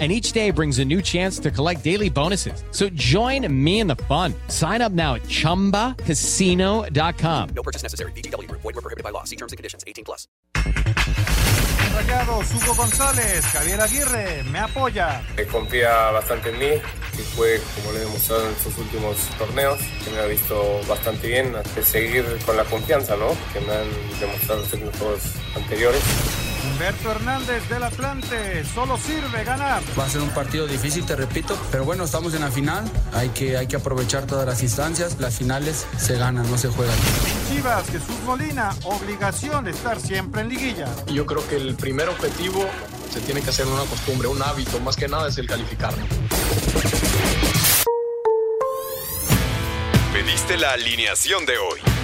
and each day brings a new chance to collect daily bonuses. So join me in the fun. Sign up now at ChumbaCasino.com. No purchase necessary. BGW. Void were prohibited by law. See terms and conditions. 18 plus. Rayados, Hugo González, Javier Aguirre, me apoya. Me confía bastante en mí y fue como le he demostrado en estos últimos torneos, que me ha visto bastante bien, de seguir con la confianza ¿no? que me han demostrado los técnicos anteriores. Humberto Hernández del Atlante, solo sirve ganar. Va a ser un partido difícil, te repito, pero bueno, estamos en la final, hay que, hay que aprovechar todas las instancias, las finales se ganan, no se juegan. Chivas, Jesús Molina, obligación de estar siempre en liguilla. Yo creo que el primer objetivo se tiene que hacer una costumbre, un hábito, más que nada es el calificar. Pediste la alineación de hoy.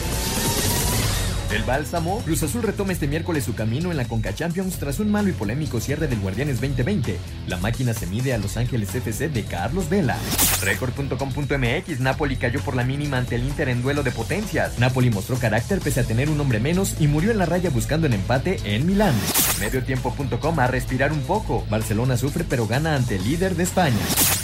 El Bálsamo, Cruz Azul retoma este miércoles su camino en la Conca Champions tras un malo y polémico cierre del Guardianes 2020. La máquina se mide a Los Ángeles FC de Carlos Vela. Record.com.mx, Napoli cayó por la mínima ante el Inter en duelo de potencias. Napoli mostró carácter pese a tener un hombre menos y murió en la raya buscando el empate en Milán. Mediotiempo.com a respirar un poco. Barcelona sufre pero gana ante el líder de España.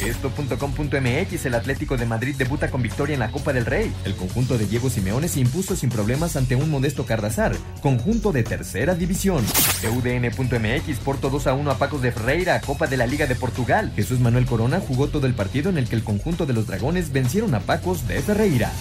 Esto.com.mx, el Atlético de Madrid debuta con victoria en la Copa del Rey. El conjunto de Diego Simeone se impuso sin problemas ante un modesto Cardazar, conjunto de tercera división. UDN.mx, Porto 2 a 1 a Pacos de Ferreira, Copa de la Liga de Portugal. Jesús Manuel Corona jugó todo el partido en el que el conjunto de los Dragones vencieron a Pacos de Ferreira.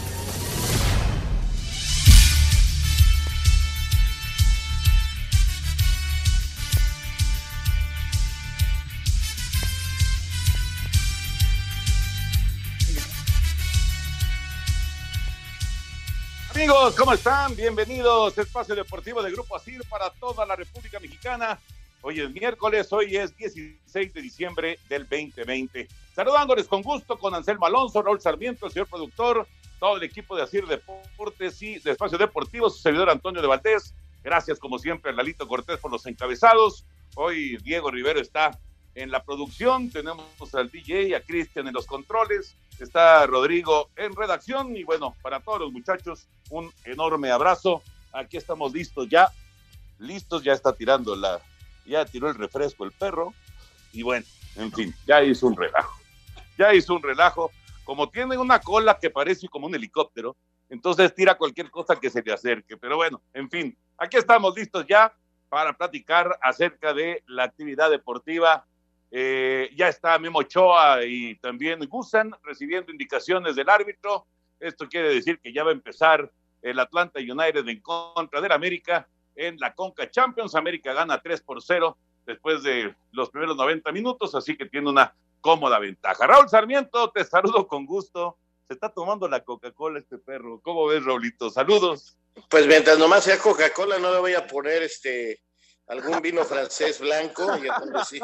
Amigos, ¿cómo están? Bienvenidos a Espacio Deportivo de Grupo ASIR para toda la República Mexicana. Hoy es miércoles, hoy es 16 de diciembre del 2020. Saludándoles con gusto con Anselmo Alonso, Raúl Sarmiento, el señor productor, todo el equipo de ASIR Deportes y de Espacio Deportivo, su servidor Antonio de Valdés. Gracias, como siempre, a Lalito Cortés por los encabezados. Hoy Diego Rivero está en la producción, tenemos al DJ, a Cristian en los controles, está Rodrigo en redacción y bueno, para todos los muchachos, un enorme abrazo. Aquí estamos listos ya, listos, ya está tirando la, ya tiró el refresco el perro y bueno, en fin, ya hizo un relajo, ya hizo un relajo. Como tiene una cola que parece como un helicóptero, entonces tira cualquier cosa que se le acerque. Pero bueno, en fin, aquí estamos listos ya para platicar acerca de la actividad deportiva eh, ya está Memo Ochoa y también Gusan recibiendo indicaciones del árbitro. Esto quiere decir que ya va a empezar el Atlanta United en contra del América en la Conca Champions. América gana 3 por 0 después de los primeros 90 minutos, así que tiene una cómoda ventaja. Raúl Sarmiento, te saludo con gusto. Se está tomando la Coca-Cola este perro. ¿Cómo ves, Raulito? Saludos. Pues mientras nomás sea Coca-Cola, no le voy a poner este algún vino francés blanco, y entonces sí.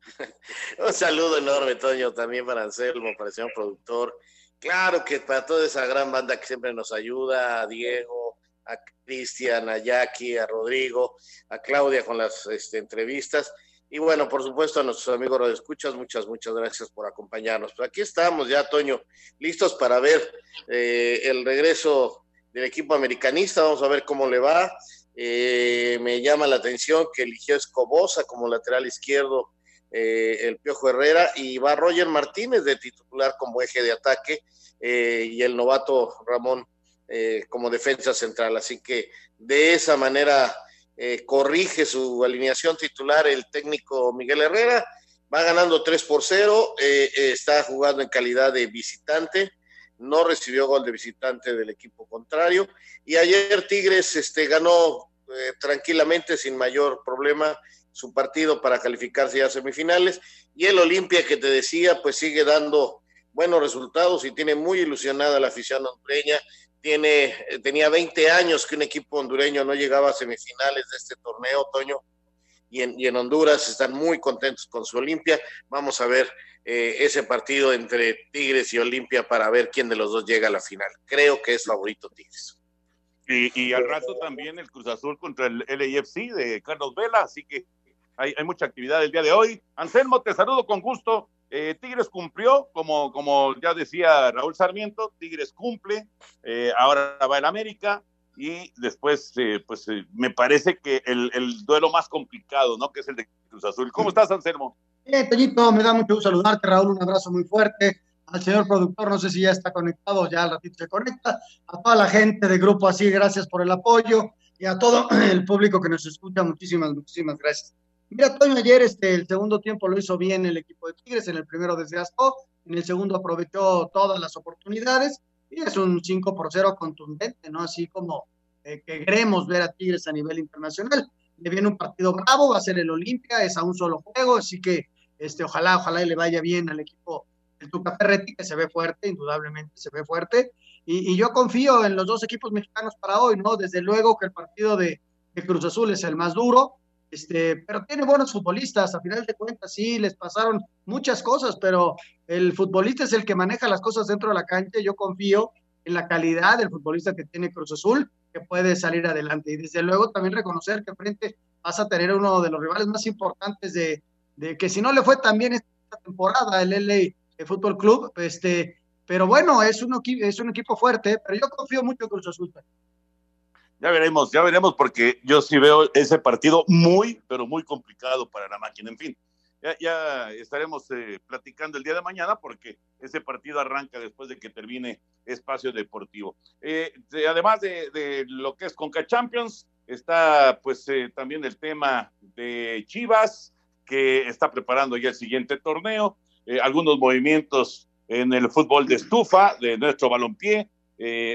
Un saludo enorme, Toño, también para Anselmo, para el señor productor. Claro que para toda esa gran banda que siempre nos ayuda, a Diego, a Cristian, a Jackie, a Rodrigo, a Claudia con las este, entrevistas. Y bueno, por supuesto a nuestros amigos de escuchas, muchas, muchas gracias por acompañarnos. Pero aquí estamos ya, Toño, listos para ver eh, el regreso del equipo americanista. Vamos a ver cómo le va. Eh, me llama la atención que eligió Escobosa como lateral izquierdo eh, el Piojo Herrera y va Roger Martínez de titular como eje de ataque eh, y el novato Ramón como defensa central. Así que de esa manera corrige su alineación titular el técnico Miguel Herrera va ganando 3 por 0, eh, eh, está jugando en calidad de visitante, no recibió gol de visitante del equipo contrario, y ayer Tigres este, ganó eh, tranquilamente, sin mayor problema, su partido para calificarse a semifinales, y el Olimpia que te decía, pues sigue dando buenos resultados y tiene muy ilusionada la afición hondureña, tiene, tenía 20 años que un equipo hondureño no llegaba a semifinales de este torneo, Toño, y en, y en Honduras están muy contentos con su Olimpia. Vamos a ver eh, ese partido entre Tigres y Olimpia para ver quién de los dos llega a la final. Creo que es favorito Tigres. Y, al rato también el Cruz Azul contra el LAFC de Carlos Vela, así que hay, mucha actividad el día de hoy. Anselmo, te saludo con gusto. Eh, Tigres cumplió, como, como ya decía Raúl Sarmiento, Tigres cumple, eh, ahora va el América, y después, eh, pues me parece que el, el, duelo más complicado, ¿no? Que es el de Cruz Azul. ¿Cómo estás, Anselmo? Bien, Toñito, me da mucho gusto saludarte, Raúl, un abrazo muy fuerte. Al señor productor, no sé si ya está conectado, ya al ratito se conecta. A toda la gente de Grupo Así, gracias por el apoyo. Y a todo el público que nos escucha, muchísimas, muchísimas gracias. Mira, Toño, ayer este, el segundo tiempo lo hizo bien el equipo de Tigres, en el primero desgastó, en el segundo aprovechó todas las oportunidades y es un 5 por 0 contundente, ¿no? Así como eh, que queremos ver a Tigres a nivel internacional. Le viene un partido bravo, va a ser el Olimpia, es a un solo juego, así que este, ojalá, ojalá le vaya bien al equipo del Tuca Ferretti, que se ve fuerte, indudablemente se ve fuerte. Y, y, yo confío en los dos equipos mexicanos para hoy, ¿no? Desde luego que el partido de, de Cruz Azul es el más duro, este, pero tiene buenos futbolistas, a final de cuentas sí, les pasaron muchas cosas, pero el futbolista es el que maneja las cosas dentro de la cancha, yo confío en la calidad del futbolista que tiene Cruz Azul, que puede salir adelante, y desde luego también reconocer que frente vas a tener uno de los rivales más importantes de, de que si no le fue tan bien esta temporada, el LA Fútbol Club, este, pero bueno, es un, es un equipo fuerte, pero yo confío mucho en Cruz Azul. Ya veremos, ya veremos, porque yo sí veo ese partido muy, pero muy complicado para la máquina. En fin, ya, ya estaremos eh, platicando el día de mañana porque ese partido arranca después de que termine Espacio Deportivo. Eh, de, además de, de, lo que es Conca Champions, está pues eh, también el tema de Chivas, que está preparando ya el siguiente torneo, eh, algunos movimientos en el fútbol de estufa de nuestro balompié.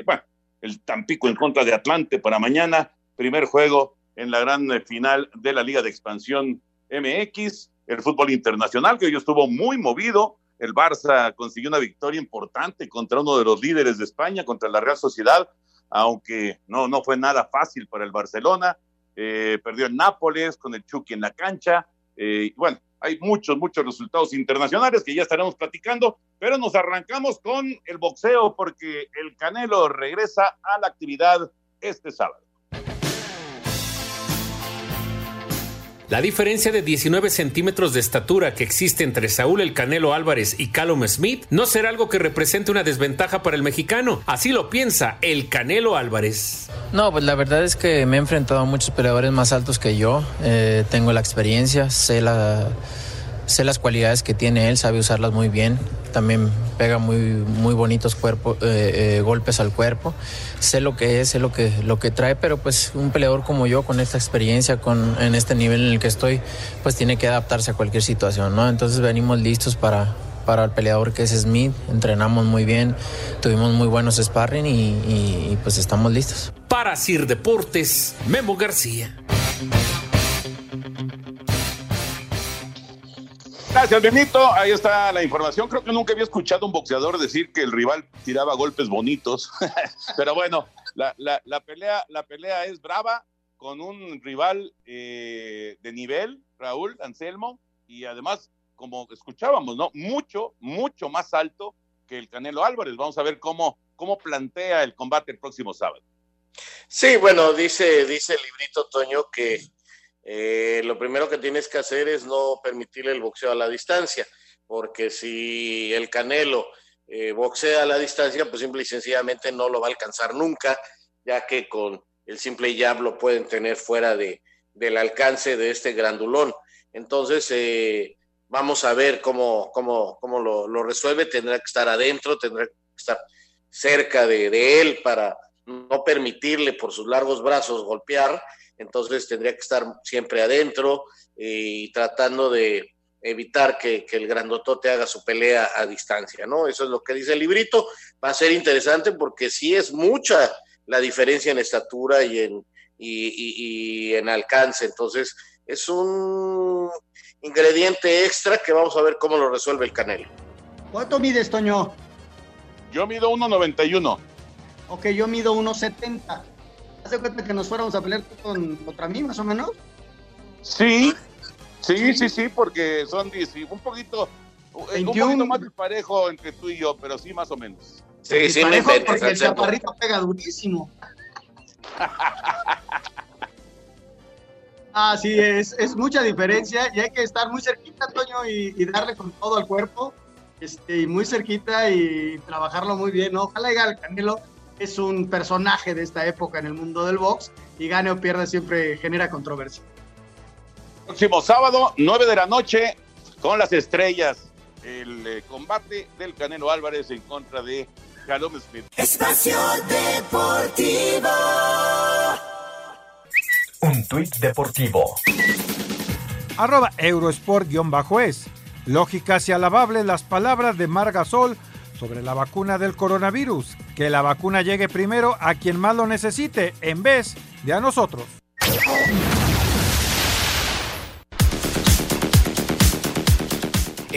bueno, el Tampico en contra de Atlante para mañana, primer juego en la gran final de la Liga de Expansión MX, el fútbol internacional que hoy estuvo muy movido, el Barça consiguió una victoria importante contra uno de los líderes de España, contra la Real Sociedad, aunque no, no fue nada fácil para el Barcelona, eh, perdió el Nápoles con el Chucky en la cancha, eh, bueno, hay muchos, muchos resultados internacionales que ya estaremos platicando, pero nos arrancamos con el boxeo porque el Canelo regresa a la actividad este sábado. La diferencia de 19 centímetros de estatura que existe entre Saúl el Canelo Álvarez y Callum Smith no será algo que represente una desventaja para el mexicano. Así lo piensa el Canelo Álvarez. No, pues la verdad es que me he enfrentado a muchos peleadores más altos que yo. Eh, tengo la experiencia, sé la sé las cualidades que tiene él, sabe usarlas muy bien. También pega muy, muy bonitos eh, eh, golpes al cuerpo. Sé lo que es, sé lo que, lo que trae, pero pues un peleador como yo, con esta experiencia, con, en este nivel en el que estoy, pues tiene que adaptarse a cualquier situación, ¿no? Entonces venimos listos para, para el peleador que es Smith. Entrenamos muy bien, tuvimos muy buenos sparring y pues estamos listos. Para Sir Deportes, Memo García. Gracias, Benito. Ahí está la información. Creo que nunca había escuchado un boxeador decir que el rival tiraba golpes bonitos. Pero bueno, la, la, la, pelea, la pelea es brava con un rival eh, de nivel, Raúl Anselmo, y además, como escuchábamos, ¿no? Mucho, mucho más alto que el Canelo Álvarez. Vamos a ver cómo, cómo plantea el combate el próximo sábado. Sí, bueno, dice, dice el librito Toño que eh, lo primero que tienes que hacer es no permitirle el boxeo a la distancia, porque si el Canelo eh, boxea a la distancia, pues simple y sencillamente no lo va a alcanzar nunca, ya que con el simple jab lo pueden tener fuera de, del alcance de este grandulón. Entonces, eh, vamos a ver cómo, cómo, cómo lo, lo, resuelve. Tendrá que estar adentro, tendrá que estar cerca de, de él para no permitirle por sus largos brazos golpear entonces tendría que estar siempre adentro y tratando de, evitar que, que, el grandotote haga su pelea a distancia, ¿no? Eso es lo que dice el librito. Va a ser interesante porque sí es mucha la diferencia en estatura y en, y, y, y en alcance. Entonces, es un ingrediente extra que vamos a ver cómo lo resuelve el Canelo. ¿Cuánto mides, Toño? Yo mido 1.91. Ok, yo mido 1.70. ¿Hace cuenta que nos fuéramos a pelear con, contra mí, más o menos? Sí, sí, sí, sí, porque son 10, un poquito, 21. un poquito más parejo entre tú y yo, pero sí, más o menos. Sí, sí, parejo porque el chaparrito pega durísimo. ah, sí, es, es, mucha diferencia y hay que estar muy cerquita, Toño, y, y darle con todo al cuerpo, este, y muy cerquita y trabajarlo muy bien, ¿no? Ojalá llegue al Canelo es un personaje de esta época en el mundo del box y gane o pierda siempre genera controversia. Próximo sábado, 9 de la noche, con las estrellas, el eh, combate del Canelo Álvarez en contra de Callum Smith. Espacio Deportivo. Un tuit deportivo. Arroba Eurosport-es. Lógicas y alabables las palabras de Margasol sobre la vacuna del coronavirus. Que la vacuna llegue primero a quien más lo necesite en vez de a nosotros.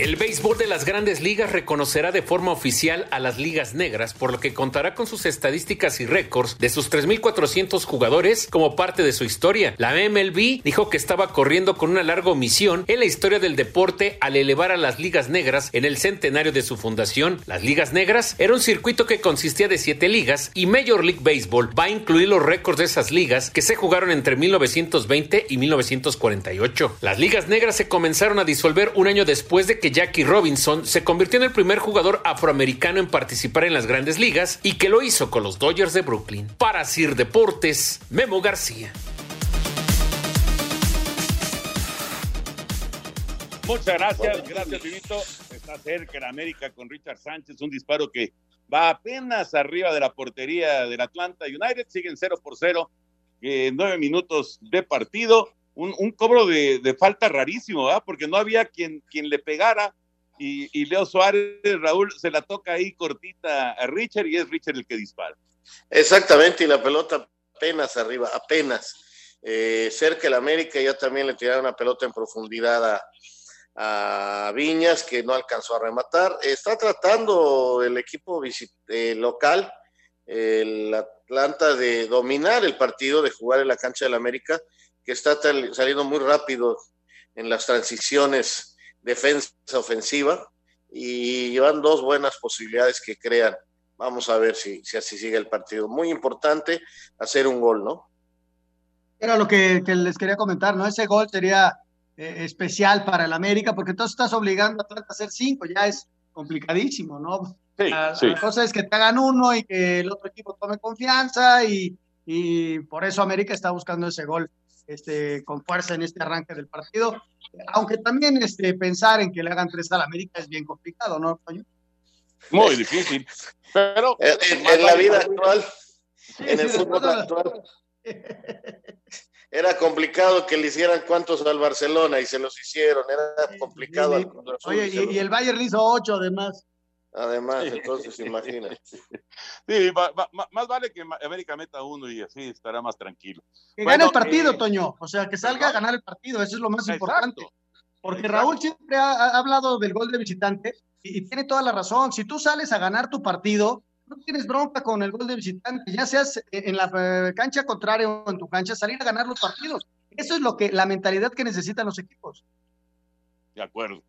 El béisbol de las grandes ligas reconocerá de forma oficial a las ligas negras, por lo que contará con sus estadísticas y récords de sus 3.400 jugadores como parte de su historia. La MLB dijo que estaba corriendo con una larga omisión en la historia del deporte al elevar a las ligas negras en el centenario de su fundación. Las ligas negras era un circuito que consistía de siete ligas y Major League Baseball va a incluir los récords de esas ligas que se jugaron entre 1920 y 1948. Las ligas negras se comenzaron a disolver un año después de que Jackie Robinson se convirtió en el primer jugador afroamericano en participar en las grandes ligas y que lo hizo con los Dodgers de Brooklyn. Para Sir Deportes, Memo García. Muchas gracias, gracias Vivito. Está cerca en América con Richard Sánchez, un disparo que va apenas arriba de la portería del Atlanta United, siguen 0 por 0, eh, nueve minutos de partido un, cobro de, falta rarísimo, ¿verdad? Porque no había quien, quien le pegara y, Leo Suárez, Raúl, se la toca ahí cortita a Richard y es Richard el que dispara. Exactamente, y la pelota apenas arriba, apenas. Eh, cerca del América ya también le tiraron una pelota en profundidad a, a, Viñas, que no alcanzó a rematar. Está tratando el equipo eh, local, el Atlanta, de dominar el partido, de jugar en la cancha del América que está saliendo muy rápido en las transiciones defensa-ofensiva y llevan dos buenas posibilidades que crean. Vamos a ver si, si así sigue el partido. Muy importante hacer un gol, ¿no? Era lo que, que les quería comentar, ¿no? Ese gol sería eh, especial para el América, porque entonces estás obligando a Atlanta a hacer cinco, ya es complicadísimo, ¿no? Sí, la, sí. la, cosa es que te hagan uno y que el otro equipo tome confianza y, y por eso América está buscando ese gol este, con fuerza en este arranque del partido. Aunque también este, pensar en que le hagan tres al América es bien complicado, ¿no, Toño? Muy difícil. Pero en, en, en la vida actual, sí, en el sí, fútbol actual, era complicado que le hicieran cuantos al Barcelona y se los hicieron. Era complicado. Sí, Oye, y, y, el Bayern le hizo ocho además. Además, entonces imagina. Sí, va, va, más vale que América meta uno y así estará más tranquilo. Que bueno, gane el partido, eh, Toño. O sea, que salga a ganar el partido, eso es lo más exacto, importante. Porque exacto. Raúl siempre ha, ha, hablado del gol de visitante y, y, tiene toda la razón. Si tú sales a ganar tu partido, no tienes bronca con el gol de visitante, ya seas en la eh, cancha contraria o en tu cancha, salir a ganar los partidos. Eso es lo que la mentalidad que necesitan los equipos. De acuerdo.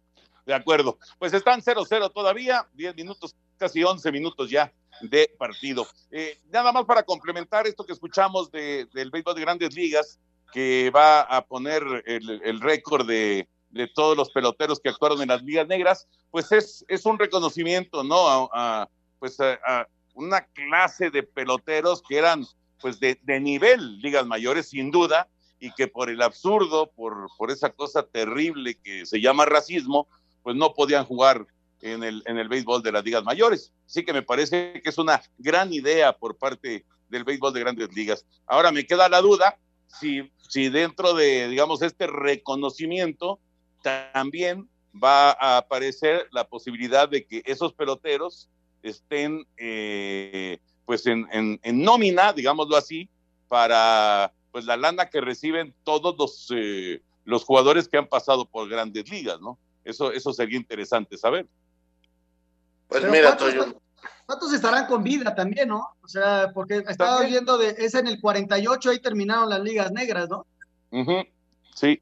De acuerdo. Pues están 0-0 todavía, 10 minutos, casi 11 minutos ya de partido. Eh, nada más para complementar esto que escuchamos de, del béisbol de grandes ligas, que va a poner el, el récord de, de, todos los peloteros que actuaron en las ligas negras, pues es, es un reconocimiento, ¿no? A, a pues a, a, una clase de peloteros que eran pues de, de nivel ligas mayores, sin duda, y que por el absurdo, por, por esa cosa terrible que se llama racismo, pues no podían jugar en el, en el béisbol de las ligas mayores. Así que me parece que es una gran idea por parte del béisbol de grandes ligas. Ahora me queda la duda si, si dentro de, digamos, este reconocimiento también va a aparecer la posibilidad de que esos peloteros estén eh, pues en, en, en, nómina, digámoslo así, para pues la lana que reciben todos los, eh, los jugadores que han pasado por grandes ligas, ¿no? Eso, eso sería interesante saber. Pues Pero mira, ¿cuántos, ¿cuántos, estarán con vida también, no? O sea, porque estaba oyendo de, es en el 48, ahí terminaron las ligas negras, ¿no? Uh -huh. Sí.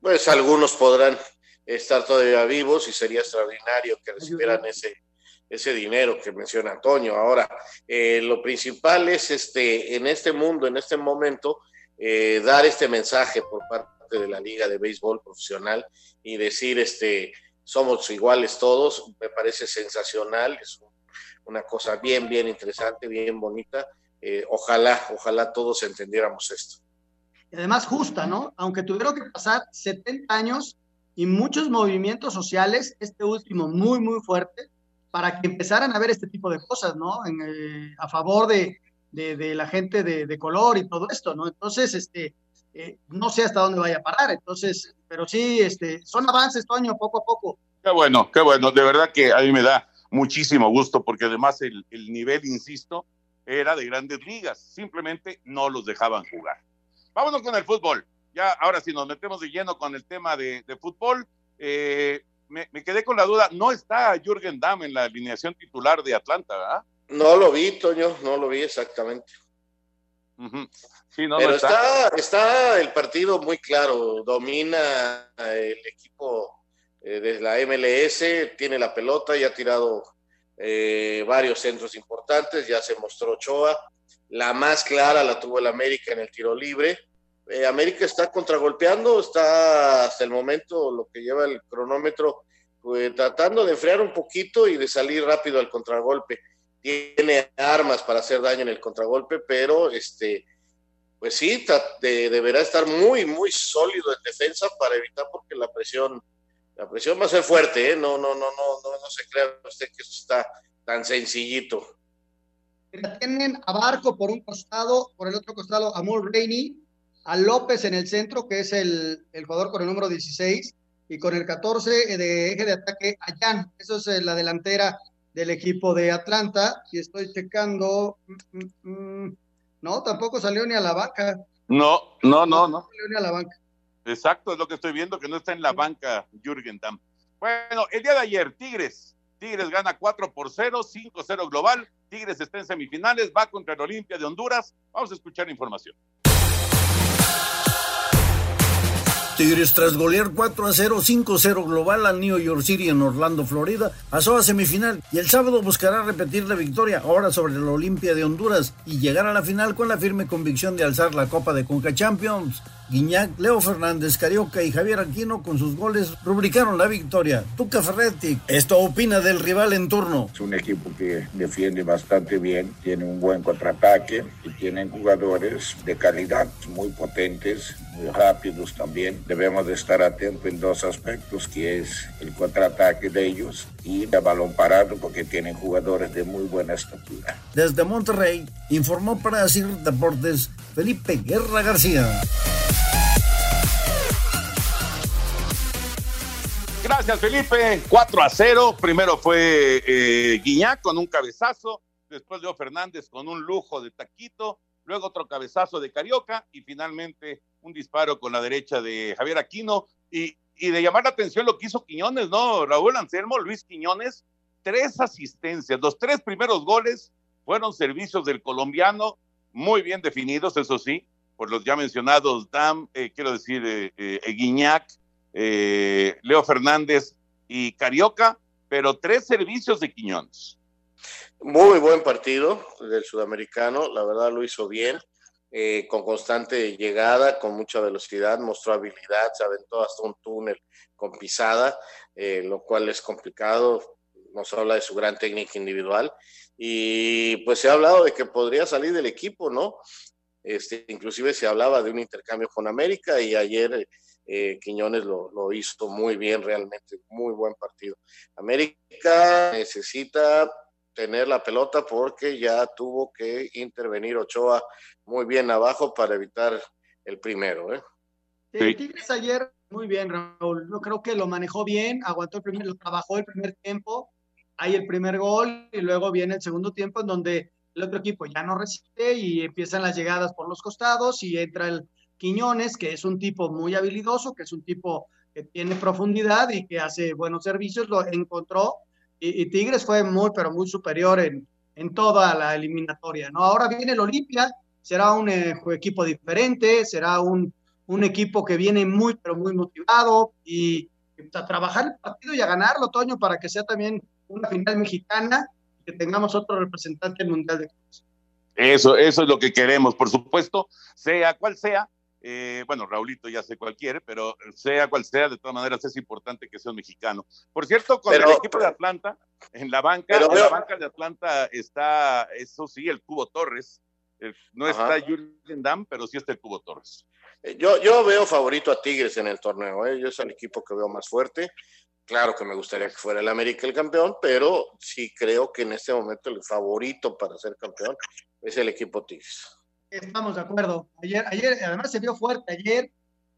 Pues algunos podrán estar todavía vivos y sería extraordinario que recibieran ese, ese dinero que menciona Antonio. Ahora, eh, lo principal es este, en este mundo, en este momento, eh, dar este mensaje por parte de la Liga de Béisbol Profesional y decir, este, somos iguales todos, me parece sensacional, es una cosa bien, bien interesante, bien bonita. Eh, ojalá, ojalá todos entendiéramos esto. Y además justa, ¿no? Aunque tuvieron que pasar 70 años y muchos movimientos sociales, este último muy, muy fuerte, para que empezaran a ver este tipo de cosas, ¿no? Eh, a favor de, de, la gente de, color y todo esto, ¿no? Entonces, este, eh, no sé hasta dónde vaya a parar, entonces, pero sí, este, son avances, Toño, poco a poco. Qué bueno, qué bueno, de verdad que a mí me da muchísimo gusto, porque además el, el nivel, insisto, era de grandes ligas, simplemente no los dejaban jugar. Vámonos con el fútbol. Ya, ahora sí, nos metemos de lleno con el tema de, de fútbol. Eh, me, me, quedé con la duda, no está Jürgen Damm en la alineación titular de Atlanta, ¿verdad? No lo vi, Toño, no lo vi exactamente. Uh -huh. sí, no, Pero no está. está. Está, el partido muy claro, domina el equipo eh, de la MLS, tiene la pelota y ha tirado eh, varios centros importantes, ya se mostró Ochoa. La más clara la tuvo el América en el tiro libre. Eh, América está contragolpeando, está hasta el momento lo que lleva el cronómetro, pues, tratando de enfriar un poquito y de salir rápido al contragolpe. Tiene armas para hacer daño en el contragolpe, pero este, pues sí, de, deberá estar muy, muy sólido en defensa para evitar porque la presión, la presión va a ser fuerte, ¿eh? no, no, no, no, no, no se crea usted que eso está tan sencillito. Tienen a Barco por un costado, por el otro costado a Mulroney, a López en el centro, que es el, el, jugador con el número 16, y con el 14 de eje de ataque a Jan. Eso es eh, la delantera del equipo de Atlanta. Y estoy checando. Mm, mm, mm, no, tampoco salió ni a la banca. No, no, no, no. No salió ni a la banca. Exacto, es lo que estoy viendo, que no está en la banca Jürgen Damm. Bueno, el día de ayer, Tigres. Tigres gana 4 por 0, 5-0 global. Tigres está en semifinales, va contra el Olimpia de Honduras. Vamos a escuchar información. Tigres tras golear 4 a 0, 5-0 global al New York City en Orlando, Florida, pasó a semifinal y el sábado buscará repetir la victoria ahora sobre el Olimpia de Honduras y llegar a la final con la firme convicción de alzar la Copa de Conca Champions. Guiñac, Leo Fernández, Carioca y Javier Aquino con sus goles rubricaron la victoria. Tuca Ferretti, esto opina del rival en turno. Es un equipo que defiende bastante bien, tiene un buen contraataque y tienen jugadores de calidad muy potentes, muy rápidos también. Debemos de estar atentos en dos aspectos, que es el contraataque de ellos y el balón parado, porque tienen jugadores de muy buena estatura. Desde Monterrey, informó para Asir Deportes Felipe Guerra García. Gracias, Felipe. 4 a 0. Primero fue eh, con un cabezazo. Después Leo Fernández con un lujo de taquito. Luego otro cabezazo de Carioca. Y finalmente un disparo con la derecha de Javier Aquino. Y, y de llamar la atención lo que hizo Quiñones, ¿no? Raúl Anselmo, Luis Quiñones. Tres asistencias. Los tres primeros goles fueron servicios del colombiano. Muy bien definidos, eso sí. Por los ya mencionados Dam, eh, quiero decir, eh, eh, Guiñac eh, Leo Fernández y Carioca, pero tres servicios de Quiñones. Muy buen partido del sudamericano, la verdad lo hizo bien, eh, con constante llegada, con mucha velocidad, mostró habilidad, se aventó hasta un túnel con pisada, eh, lo cual es complicado, nos habla de su gran técnica individual y pues se ha hablado de que podría salir del equipo, ¿no? Este, inclusive se hablaba de un intercambio con América y ayer eh, Quiñones lo, lo, hizo muy bien, realmente, muy buen partido. América necesita tener la pelota porque ya tuvo que intervenir Ochoa muy bien abajo para evitar el primero. ¿eh? Sí. Tigres ayer Muy bien, Raúl. Yo creo que lo manejó bien, aguantó el primer, lo trabajó el primer tiempo, hay el primer gol y luego viene el segundo tiempo en donde el otro equipo ya no resiste y empiezan las llegadas por los costados y entra el Quiñones, que es un tipo muy habilidoso, que es un tipo que tiene profundidad y que hace buenos servicios, lo encontró y, y Tigres fue muy, pero muy superior en, en toda la eliminatoria, ¿no? Ahora viene el Olimpia, será un eh, equipo diferente, será un, un, equipo que viene muy, pero muy motivado y, a trabajar el partido y a ganarlo, Toño, para que sea también una final mexicana que tengamos otro representante mundial de clubes. Eso, eso es lo que queremos, por supuesto, sea cual sea. Eh, bueno, Raulito ya sé cuál quiere, pero sea cual sea, de todas maneras es importante que sea un mexicano. Por cierto, con Pero- el equipo de Atlanta, en la banca, Pero en la banca de Atlanta está, eso sí, el Cubo Torres. Eh, No Ajá. está Jürgen Damm, pero sí está el Cubo Torres. Eh, Yo, yo veo favorito a Tigres en el torneo, ¿eh? yo es el equipo que veo más fuerte. Claro que me gustaría que fuera el América el campeón, pero sí creo que en este momento el favorito para ser campeón es el equipo Tigres. Estamos de acuerdo. Ayer, ayer, además se vio fuerte ayer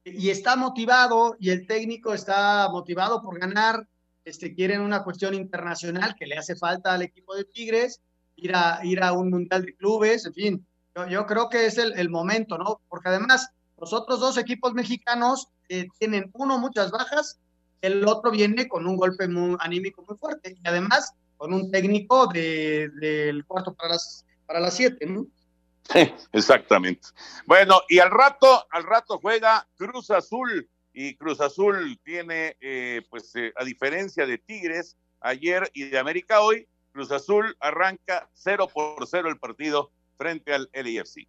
y está motivado y el técnico está motivado por ganar. Este, quieren una cuestión internacional que le hace falta al equipo de Tigres, ir a, ir a un mundial de clubes, en fin. Yo, yo creo que es el, el momento, ¿no? Porque además los otros dos equipos mexicanos eh, tienen uno muchas bajas, el otro viene con un golpe muy, anímico muy fuerte y además con un técnico de- del cuarto para las, para las siete, ¿no? Exactamente. Bueno, y al rato, al rato juega Cruz Azul y Cruz Azul tiene, eh, pues, eh, a diferencia de Tigres ayer y de América hoy, Cruz Azul arranca 0 por 0 el partido frente al LAFC.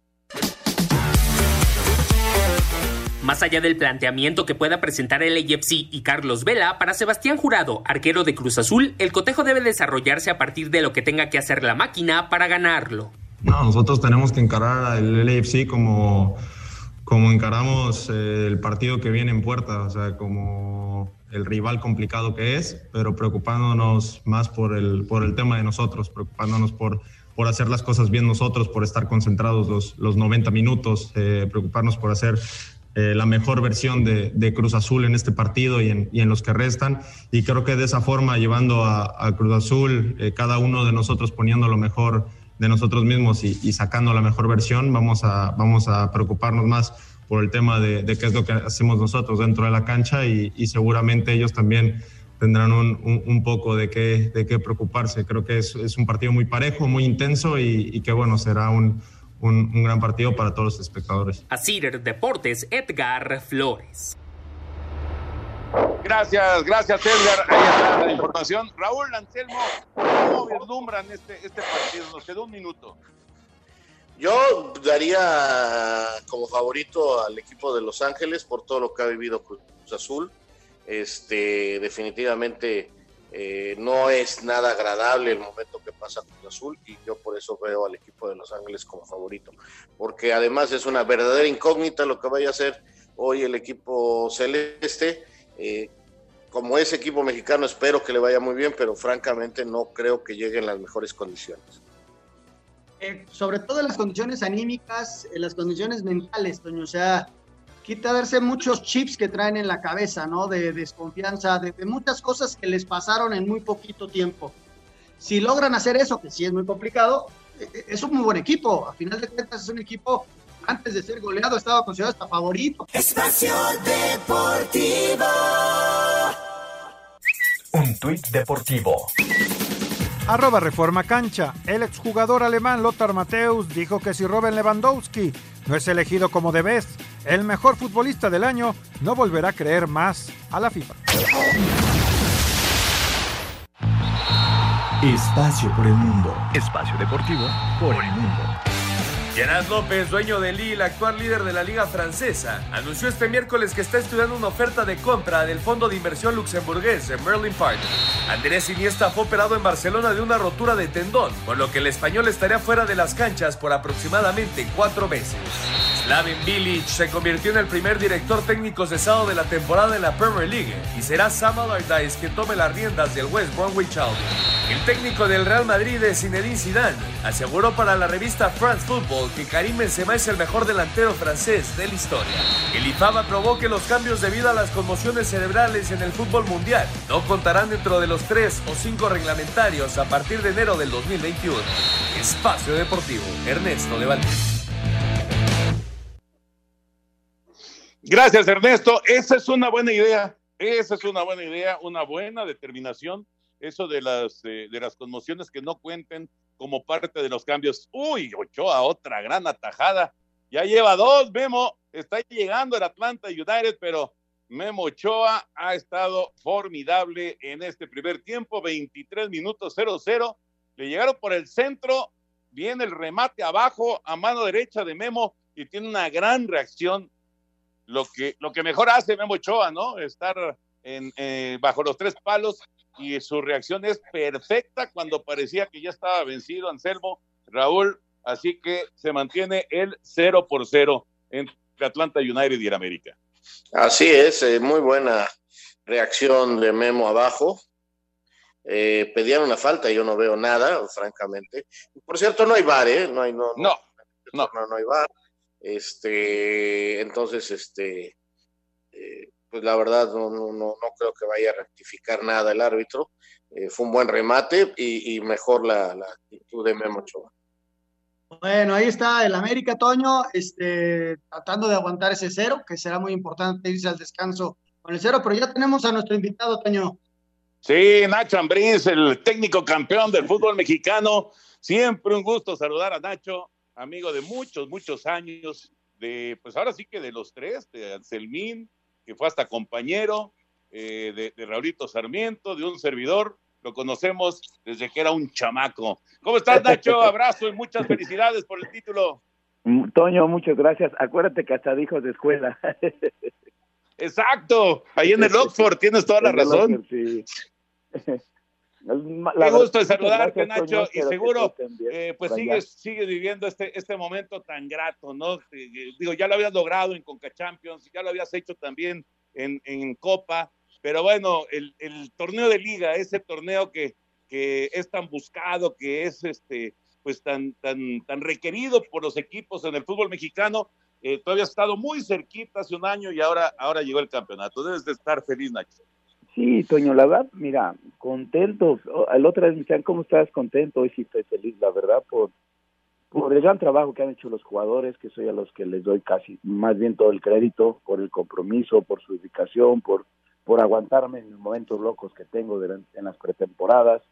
Más allá del planteamiento que pueda presentar el AFC y Carlos Vela, para Sebastián Jurado, arquero de Cruz Azul, el cotejo debe desarrollarse a partir de lo que tenga que hacer la máquina para ganarlo. No, nosotros tenemos que encarar al LAFC como, como encaramos eh, el partido que viene en puerta, o sea, como el rival complicado que es, pero preocupándonos más por el, por el tema de nosotros, preocupándonos por, por hacer las cosas bien nosotros, por estar concentrados los, los 90 minutos, eh, preocuparnos por hacer eh, la mejor versión de, de Cruz Azul en este partido y en, y en los que restan. Y creo que de esa forma, llevando a, Cruz Azul, eh, cada uno de nosotros poniendo lo mejor de nosotros mismos y, sacando la mejor versión, vamos a, vamos a preocuparnos más por el tema de, de qué es lo que hacemos nosotros dentro de la cancha y, seguramente ellos también tendrán un, un, un poco de qué, de qué preocuparse. Creo que es, es un partido muy parejo, muy intenso y, y que bueno, será un, un, un gran partido para todos los espectadores. Asir Deportes, Edgar Flores. Gracias, gracias Edgar. Ahí está la información. Raúl Anselmo, ¿cómo vislumbran este, este partido? Nos quedó un minuto. Yo daría como favorito al equipo de Los Ángeles por todo lo que ha vivido Cruz Azul. Este, definitivamente eh, no es nada agradable el momento que pasa Cruz Azul y yo por eso veo al equipo de Los Ángeles como favorito, porque además es una verdadera incógnita lo que vaya a hacer hoy el equipo celeste. Eh, como es equipo mexicano espero que le vaya muy bien, pero francamente no creo que llegue en las mejores condiciones. Eh, sobre todo las condiciones anímicas, en las condiciones mentales, Toño. O sea, quita verse muchos chips que traen en la cabeza, ¿no? De desconfianza, de, de, muchas cosas que les pasaron en muy poquito tiempo. Si logran hacer eso, que sí es muy complicado, eh, es un muy buen equipo. A final de cuentas, es un equipo, antes de ser goleado, estaba considerado hasta favorito. Espacio Deportivo. Un tuit deportivo. Arroba Reforma Cancha. El exjugador alemán Lothar Matthäus dijo que si Robin Lewandowski no es elegido como de best, el mejor futbolista del año, no volverá a creer más a la FIFA. Espacio por el mundo. Espacio deportivo por el mundo. Gerard López, dueño del Lille, actual líder de la liga francesa, anunció este miércoles que está estudiando una oferta de compra del fondo de inversión luxemburgués de Merlin Partners. Andrés Iniesta fue operado en Barcelona de una rotura de tendón, por lo que el español estaría fuera de las canchas por aproximadamente cuatro meses. Slaven Bilic se convirtió en el primer director técnico cesado de la temporada en la Premier League y será Sam Allardyce quien tome las riendas del West Bromwich Albion. El técnico del Real Madrid, Zinedine Zidane, aseguró para la revista France Football que Karim Benzema es el mejor delantero francés de la historia. El IFAB aprobó que los cambios debido a las conmociones cerebrales en el fútbol mundial no contarán dentro de los tres o cinco reglamentarios a partir de enero del 2021. Espacio Deportivo, Ernesto de. Gracias, Ernesto. Esa es una buena idea. Esa es una buena idea, una buena determinación. Eso de las, eh, de las conmociones que no cuenten como parte de los cambios. Uy, Ochoa, otra gran atajada. Ya lleva dos, Memo. Está llegando el Atlanta United, pero Memo Ochoa ha estado formidable en este primer tiempo. 23 minutos 0-0. Le llegaron por el centro. Viene el remate abajo a mano derecha de Memo y tiene una gran reacción lo que, lo que mejor hace Memo Ochoa, ¿no? Estar en, eh, bajo los tres palos y su reacción es perfecta cuando parecía que ya estaba vencido Anselmo, Raúl, así que se mantiene el 0 por 0 entre Atlanta United y el América. Así es, eh, muy buena reacción de Memo abajo. Eh, pedían una falta y yo no veo nada, francamente. Por cierto, no hay bar, ¿eh? No hay, no, no, no, no, no hay bar. Este, entonces, este, eh, pues la verdad no, no, no, creo que vaya a rectificar nada el árbitro. Eh, fue un buen remate y, y mejor la, la, actitud de Memo Ochoa. Bueno, ahí está el América, Toño, este, tratando de aguantar ese cero, que será muy importante irse al descanso con el cero, pero ya tenemos a nuestro invitado, Toño. Sí, Nacho Ambriz, el técnico campeón del fútbol mexicano. Siempre un gusto saludar a Nacho amigo de muchos, muchos años, de, pues ahora sí que de los tres, de Anselmín, que fue hasta compañero, eh, de, de Raulito Sarmiento, de un servidor, lo conocemos desde que era un chamaco. ¿Cómo estás, Nacho? Abrazo y muchas felicidades por el título. Toño, muchas gracias. Acuérdate que hasta dijo de escuela. Exacto, ahí en el Oxford, tienes toda la razón. sí. Qué gusto de saludarte, Nacho, y seguro eh, pues sigues, sigues viviendo este, este momento tan grato, ¿no? Digo, ya lo habías logrado en Conca Champions, ya lo habías hecho también en, en Copa, pero bueno, el, el, torneo de liga, ese torneo que, que es tan buscado, que es este pues tan, tan, tan requerido por los equipos en el fútbol mexicano, eh, todavía ha estado muy cerquita hace un año y ahora, ahora llegó el campeonato. Debes de estar feliz, Nacho. Sí, Toño, la verdad, mira, contento. El otro día me decían, ¿cómo estás contento? Hoy sí estoy feliz, la verdad, por, por el gran trabajo que han hecho los jugadores, que soy a los que les doy casi más bien todo el crédito, por el compromiso, por su dedicación, por, por aguantarme en los momentos locos que tengo en las pretemporadas.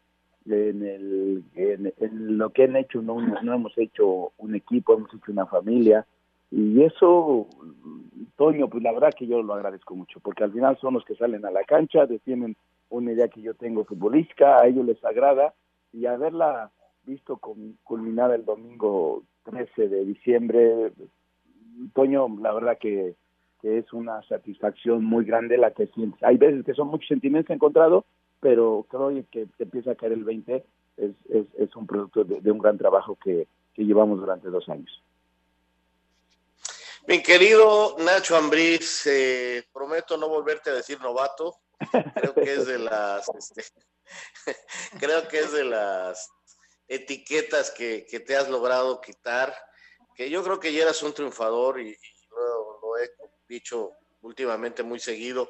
En, el, en, lo que han hecho, no, no hemos hecho un equipo, hemos hecho una familia. Y eso, Toño, pues la verdad que yo lo agradezco mucho, porque al final son los que salen a la cancha, defienden una idea que yo tengo futbolística, a ellos les agrada, y haberla visto culminada el domingo 13 de diciembre, Toño, la verdad que, es una satisfacción muy grande la que sientes. Hay veces que son muchos sentimientos encontrados, pero creo que te empieza a caer el 20, es, es, es un producto de, de un gran trabajo que, que llevamos durante dos años. Mi querido Nacho Ambriz, eh, prometo no volverte a decir novato. Creo que es de las, este, creo que es de las etiquetas que, que, te has logrado quitar. Que yo creo que ya eras un triunfador y, lo, lo, he dicho últimamente muy seguido.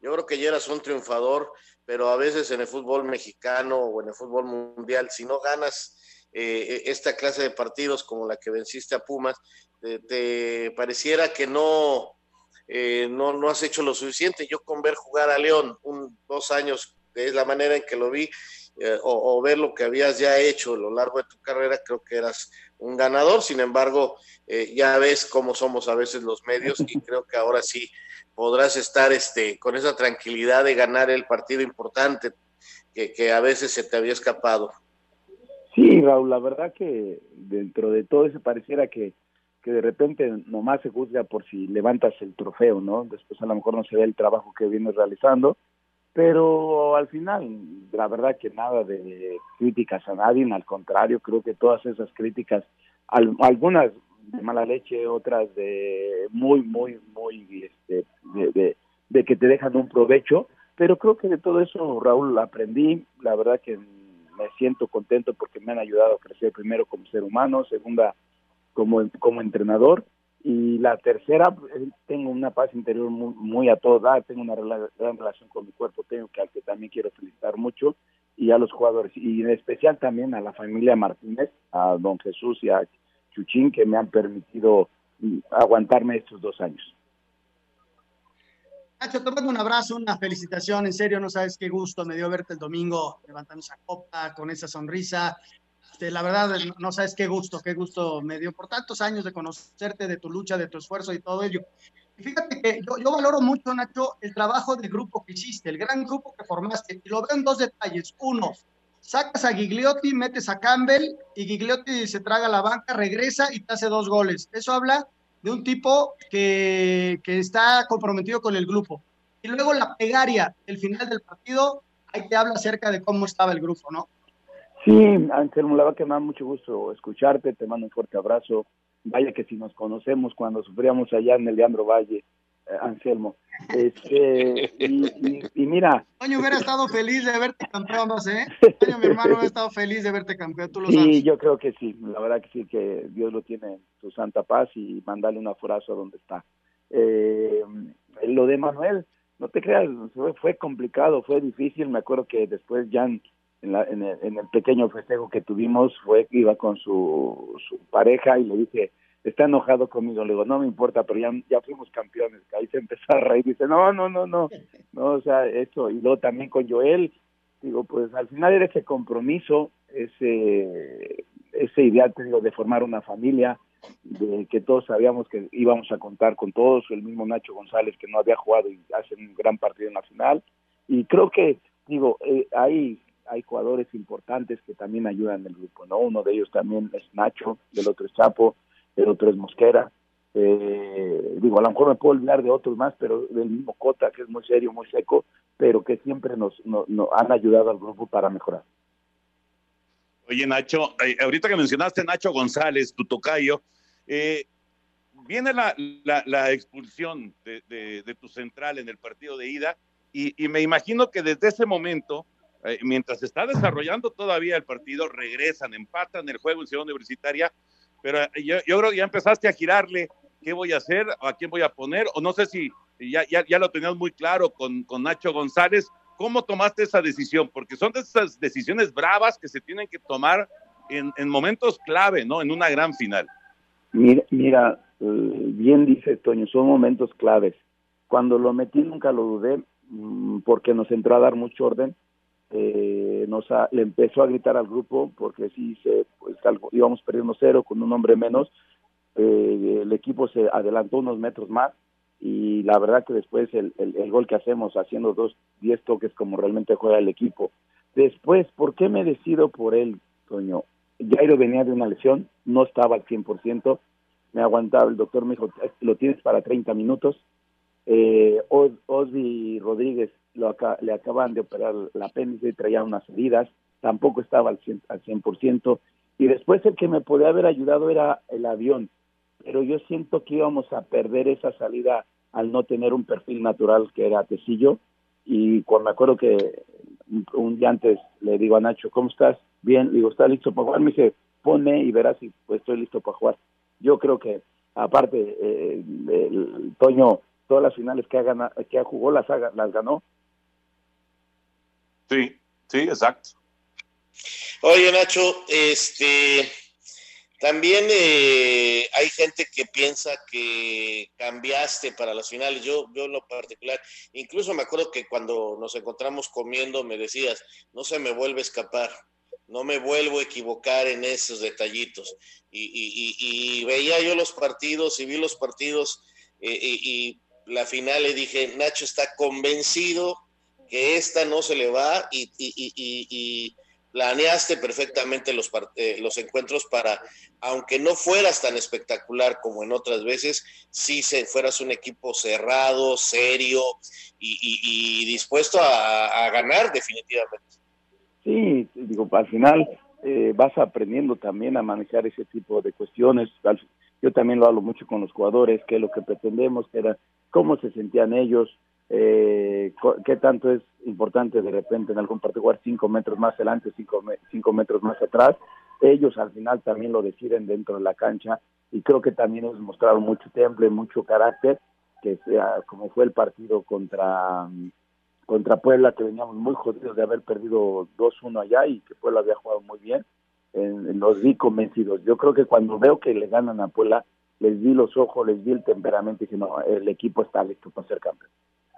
Yo creo que ya eras un triunfador, pero a veces en el fútbol mexicano o en el fútbol mundial, si no ganas eh, esta clase de partidos como la que venciste a Pumas, te, pareciera que no, eh, no, no has hecho lo suficiente. Yo con ver jugar a León un, dos años, es la manera en que lo vi, eh, o, o, ver lo que habías ya hecho a lo largo de tu carrera, creo que eras un ganador. Sin embargo, eh, ya ves cómo somos a veces los medios y creo que ahora sí podrás estar este, con esa tranquilidad de ganar el partido importante que, que a veces se te había escapado. Sí, Raúl, la verdad que dentro de todo eso pareciera que, que de repente nomás se juzga por si levantas el trofeo, ¿no? Después a lo mejor no se ve el trabajo que vienes realizando, pero al final, la verdad que nada de críticas a nadie, al contrario, creo que todas esas críticas, al, algunas de mala leche, otras de muy, muy, muy, este, de, de, de que te dejan un provecho, pero creo que de todo eso, Raúl, aprendí, la verdad que me siento contento porque me han ayudado a crecer primero como ser humano, segunda como, como entrenador y la tercera, eh, tengo una paz interior muy, muy a todo dar, tengo una gran relación con mi cuerpo, que al que también quiero felicitar mucho y a los jugadores y en especial también a la familia Martínez, a don Jesús y a Chuchín que me han permitido mm, aguantarme estos dos años. Nacho, te mando un abrazo, una felicitación, en serio, no sabes qué gusto me dio verte el domingo levantando esa copa con esa sonrisa, este, la verdad, no sabes qué gusto, qué gusto me dio por tantos años de conocerte, de tu lucha, de tu esfuerzo y todo ello. Y fíjate que yo, valoro mucho, Nacho, el trabajo de grupo que hiciste, el gran grupo que formaste. Y lo veo en dos detalles. Uno, sacas a Gigliotti, metes a Campbell y Gigliotti se traga la banca, regresa y te hace dos goles. Eso habla de un tipo que, que está comprometido con el grupo. Y luego la pegaria, el final del partido, ahí te habla acerca de cómo estaba el grupo, ¿no? Sí, Anselmo, la verdad que me da mucho gusto escucharte, te mando un fuerte abrazo. Vaya que si nos conocemos cuando sufríamos allá en el Leandro Valle, eh, Anselmo. Este, y, mira. Toño hubiera estado feliz de verte campeón, no sé. Toño, mi hermano, hubiera estado feliz de verte campeón, tú lo sabes. Sí, yo creo que sí, la verdad que sí, que Dios lo tiene en su santa paz y mandarle un aforazo a donde está. Eh, lo de Manuel, no te creas, fue, fue complicado, fue difícil, me acuerdo que después Jan en, el, pequeño festejo que tuvimos fue que iba con su, su pareja y le dije, está enojado conmigo, le digo, no me importa, pero ya, ya fuimos campeones, ahí se empezó a reír, dice, no, no, no, no, no, o sea, eso, y luego también con Joel, digo, pues al final era ese compromiso, ese, ese ideal, te digo, de formar una familia, de que todos sabíamos que íbamos a contar con todos, el mismo Nacho González que no había jugado y hace un gran partido en la final, y creo que, digo, eh, ahí hay jugadores importantes que también ayudan el grupo, ¿no? Uno de ellos también es Nacho, el otro es Chapo, el otro es Mosquera. Eh, digo, a lo mejor me puedo olvidar de otros más, pero del mismo Cota, que es muy serio, muy seco, pero que siempre nos, han ayudado al grupo para mejorar. Oye, Nacho, eh, ahorita que mencionaste Nacho González, tu tocayo, eh, viene la, expulsión de, tu central en el partido de ida y me imagino que desde ese momento eh, mientras está desarrollando todavía el partido, regresan, empatan el juego en Ciudad Universitaria, pero eh, yo, creo que ya empezaste a girarle qué voy a hacer, a quién voy a poner, o no sé si ya, ya, ya lo tenías muy claro con, con Nacho González. ¿Cómo tomaste esa decisión? Porque son de esas decisiones bravas que se tienen que tomar en, en momentos clave, ¿no? En una gran final. Mira, mira eh, bien dice Toño, son momentos claves. Cuando lo metí nunca lo dudé mm, porque nos entró a dar mucho orden eh, nos le empezó a gritar al grupo porque si se pues íbamos perdiendo cero con un hombre menos eh, el equipo se adelantó unos metros más y la verdad que después el, el, gol que hacemos haciendo dos diez toques como realmente juega el equipo después ¿por qué me decido por él Toño? Jairo venía de una lesión no estaba al 100% me aguantaba el doctor me dijo lo tienes para 30 minutos eh, Rodríguez lo le acaban de operar la apéndice y traía unas heridas, tampoco estaba al 100%, al 100%, y después el que me podía haber ayudado era el avión, pero yo siento que íbamos a perder esa salida al no tener un perfil natural que era Tecillo, y cuando me acuerdo que un, día antes le digo a Nacho, ¿cómo estás? Bien, digo, ¿estás listo para jugar? Me dice, ponme y verás si pues, estoy listo para jugar. Yo creo que, aparte, eh, el, Toño, todas las finales que ha, ganado, que ha jugado las, las ganó, Sí, sí, exacto. Oye, Nacho, este, también eh, hay gente que piensa que cambiaste para las finales. Yo, yo en lo particular, incluso me acuerdo que cuando nos encontramos comiendo me decías, no se me vuelve a escapar, no me vuelvo a equivocar en esos detallitos. Y, veía yo los partidos y vi los partidos eh, y la final le dije, Nacho está convencido que esta no se le va y, planeaste perfectamente los, eh, los encuentros para, aunque no fueras tan espectacular como en otras veces, sí se, fueras un equipo cerrado, serio y, dispuesto a, ganar definitivamente. Sí, digo, al final eh, vas aprendiendo también a manejar ese tipo de cuestiones. Yo también lo hablo mucho con los jugadores, que lo que pretendemos era cómo se sentían ellos, eh, qué tanto es importante de repente en algún partido jugar cinco metros más adelante, cinco, cinco metros más atrás. Ellos al final también lo deciden dentro de la cancha y creo que también hemos mostrado mucho temple, mucho carácter, que sea como fue el partido contra contra Puebla, que veníamos muy jodidos de haber perdido 2-1 allá y que Puebla había jugado muy bien, en, los vi convencidos. Yo creo que cuando veo que le ganan a Puebla, les vi los ojos, les vi el temperamento y dije, no, el equipo está listo para ser campeón.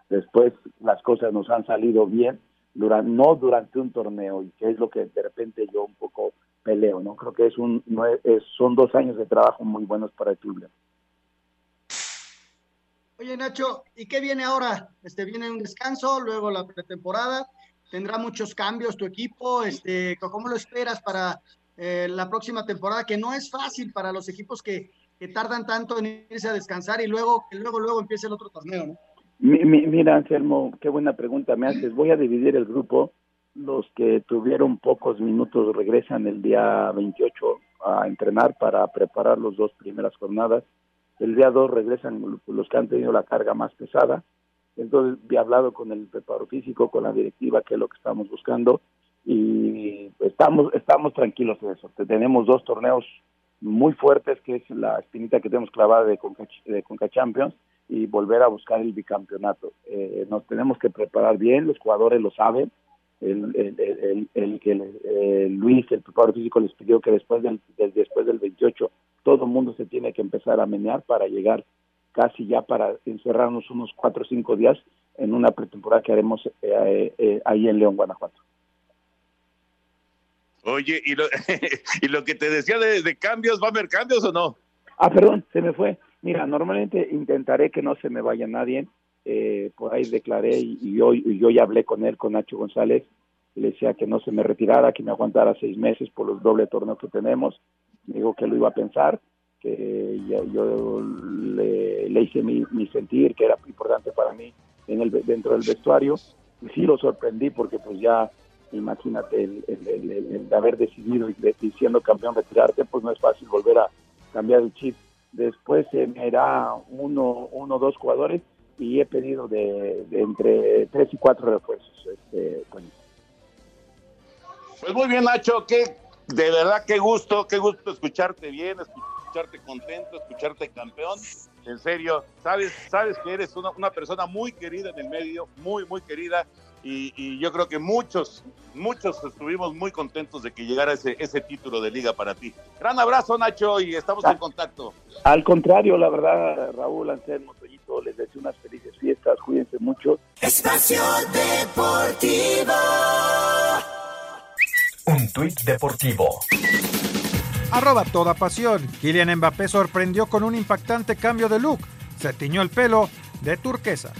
Después las cosas nos han salido bien, durante, no durante un torneo, y que es lo que de repente yo un poco peleo, ¿no? Creo que es un, no es, son dos años de trabajo muy buenos para el club. Oye, Nacho, ¿y qué viene ahora? Este, viene un descanso, luego la pretemporada, tendrá muchos cambios tu equipo, este, ¿cómo lo esperas para eh, la próxima temporada? Que no es fácil para los equipos que, que tardan tanto en irse a descansar y luego, que luego, luego empiece el otro torneo, ¿no? mira, Anselmo, qué buena pregunta me haces. Voy a dividir el grupo. Los que tuvieron pocos minutos regresan el día 28 a entrenar para preparar las dos primeras jornadas el día 2 regresan los que han tenido la carga más pesada. Entonces, he hablado con el preparo físico, con la directiva, que es lo que estamos buscando, y estamos, estamos tranquilos en eso. Tenemos dos torneos muy fuertes, que es la espinita que tenemos clavada de Conca, de Conca Champions y volver a buscar el bicampeonato. Eh, nos tenemos que preparar bien, los jugadores lo saben. El, el, el, que Luis, el preparador físico, les pidió que después del, después del 28 todo el mundo se tiene que empezar a menear para llegar casi ya para encerrarnos unos cuatro o cinco días en una pretemporada que haremos eh, eh, ahí en León, Guanajuato. Oye, ¿y lo, y lo que te decía de, cambios, ¿va a haber cambios o no? Ah, perdón, se me fue. Mira, normalmente intentaré que no se me vaya nadie. Eh, por ahí declaré y, y yo ya hablé con él, con Nacho González, le decía que no se me retirara, que me aguantara seis meses por los doble torneos que tenemos me dijo que lo iba a pensar, que yo le, hice mi, sentir, que era importante para mí en el, dentro del vestuario. Y sí lo sorprendí porque pues ya, imagínate, el, de haber decidido y, siendo campeón retirarte, pues no es fácil volver a cambiar el chip. Después se me da uno, o dos jugadores y he pedido de, entre tres y cuatro refuerzos. Este, pues. pues muy bien, Nacho, ¿qué, de verdad, qué gusto, qué gusto escucharte bien, escucharte contento, escucharte campeón. En serio, sabes, sabes que eres una, persona muy querida en el medio, muy, muy querida. Y, yo creo que muchos, muchos estuvimos muy contentos de que llegara ese, ese título de liga para ti. Gran abrazo, Nacho, y estamos en contacto. Al contrario, la verdad, Raúl, Anselmo, Toyito, les deseo unas felices fiestas, cuídense mucho. Espacio Deportivo. Un tuit deportivo. Arroba toda pasión. Kylian Mbappé sorprendió con un impactante cambio de look. Se tiñó el pelo de turquesa.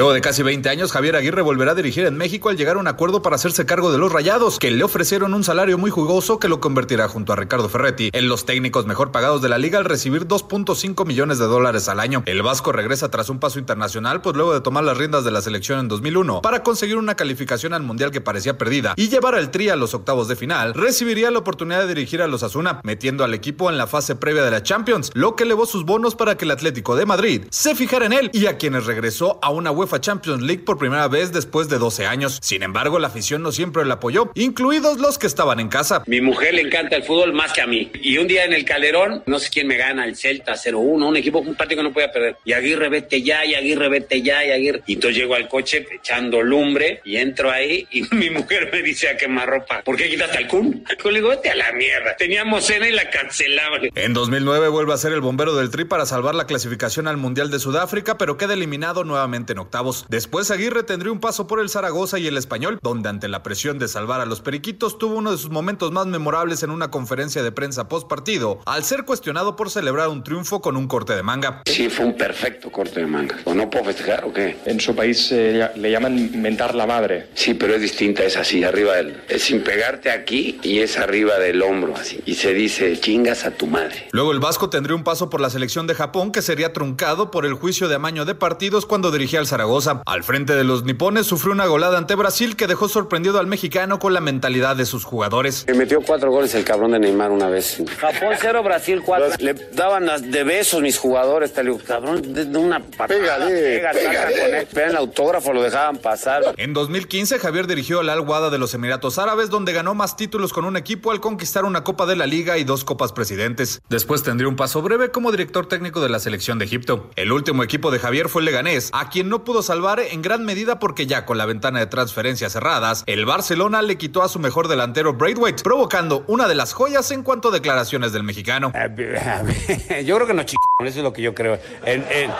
Luego de casi 20 años, Javier Aguirre volverá a dirigir en México al llegar a un acuerdo para hacerse cargo de los Rayados, que le ofrecieron un salario muy jugoso que lo convertirá junto a Ricardo Ferretti en los técnicos mejor pagados de la liga al recibir 2.5 millones de dólares al año. El Vasco regresa tras un paso internacional, pues luego de tomar las riendas de la selección en 2001 para conseguir una calificación al Mundial que parecía perdida y llevar al Tri a los octavos de final, recibiría la oportunidad de dirigir a los Asuna, metiendo al equipo en la fase previa de la Champions, lo que elevó sus bonos para que el Atlético de Madrid se fijara en él y a quienes regresó a una UEFA Champions League por primera vez después de 12 años. Sin embargo, la afición no siempre la apoyó, incluidos los que estaban en casa. Mi mujer le encanta el fútbol más que a mí. Y un día en el Calderón, no sé quién me gana, el Celta 0-1, un equipo, un partido que no podía perder. Y Aguirre vete ya, y Aguirre vete ya, y Aguirre. Y entonces llego al coche echando lumbre y entro ahí y mi mujer me dice a quemar ropa. ¿Por qué quitaste al Kun? le digo, vete a la mierda. Teníamos cena y la cancelaban. En 2009 vuelve a ser el bombero del Tri para salvar la clasificación al Mundial de Sudáfrica, pero queda eliminado nuevamente en octavos. Después Aguirre tendría un paso por el Zaragoza y el Español, donde ante la presión de salvar a los Periquitos tuvo uno de sus momentos más memorables en una conferencia de prensa post partido, al ser cuestionado por celebrar un triunfo con un corte de manga. Sí, fue un perfecto corte de manga. ¿O no puedo festejar o qué? En su país eh, le llaman mentar la madre. Sí, pero es distinta, es así, arriba del... Es sin pegarte aquí y es arriba del hombro, así. Y se dice, chingas a tu madre. Luego el Vasco tendría un paso por la selección de Japón que sería truncado por el juicio de amaño de partidos cuando dirigía al Zaragoza Zaragoza. Al frente de los nipones sufrió una golada ante Brasil que dejó sorprendido al mexicano con la mentalidad de sus jugadores. Me metió cuatro goles el cabrón de Neymar una vez. Japón cero, Brasil cuatro. Le daban de besos mis jugadores. Te digo, cabrón, de una patada. Pégale, pega, pégale. con él. Pero el autógrafo lo dejaban pasar. En 2015, Javier dirigió al Al Wada de los Emiratos Árabes, donde ganó más títulos con un equipo al conquistar una Copa de la Liga y dos Copas Presidentes. Después tendría un paso breve como director técnico de la selección de Egipto. El último equipo de Javier fue el Leganés, a quien no pudo salvar en gran medida porque ya con la ventana de transferencias cerradas, el Barcelona le quitó a su mejor delantero Braithwaite, provocando una de las joyas en cuanto a declaraciones del mexicano. Yo creo que no chicos, eso es lo que yo creo. En, en,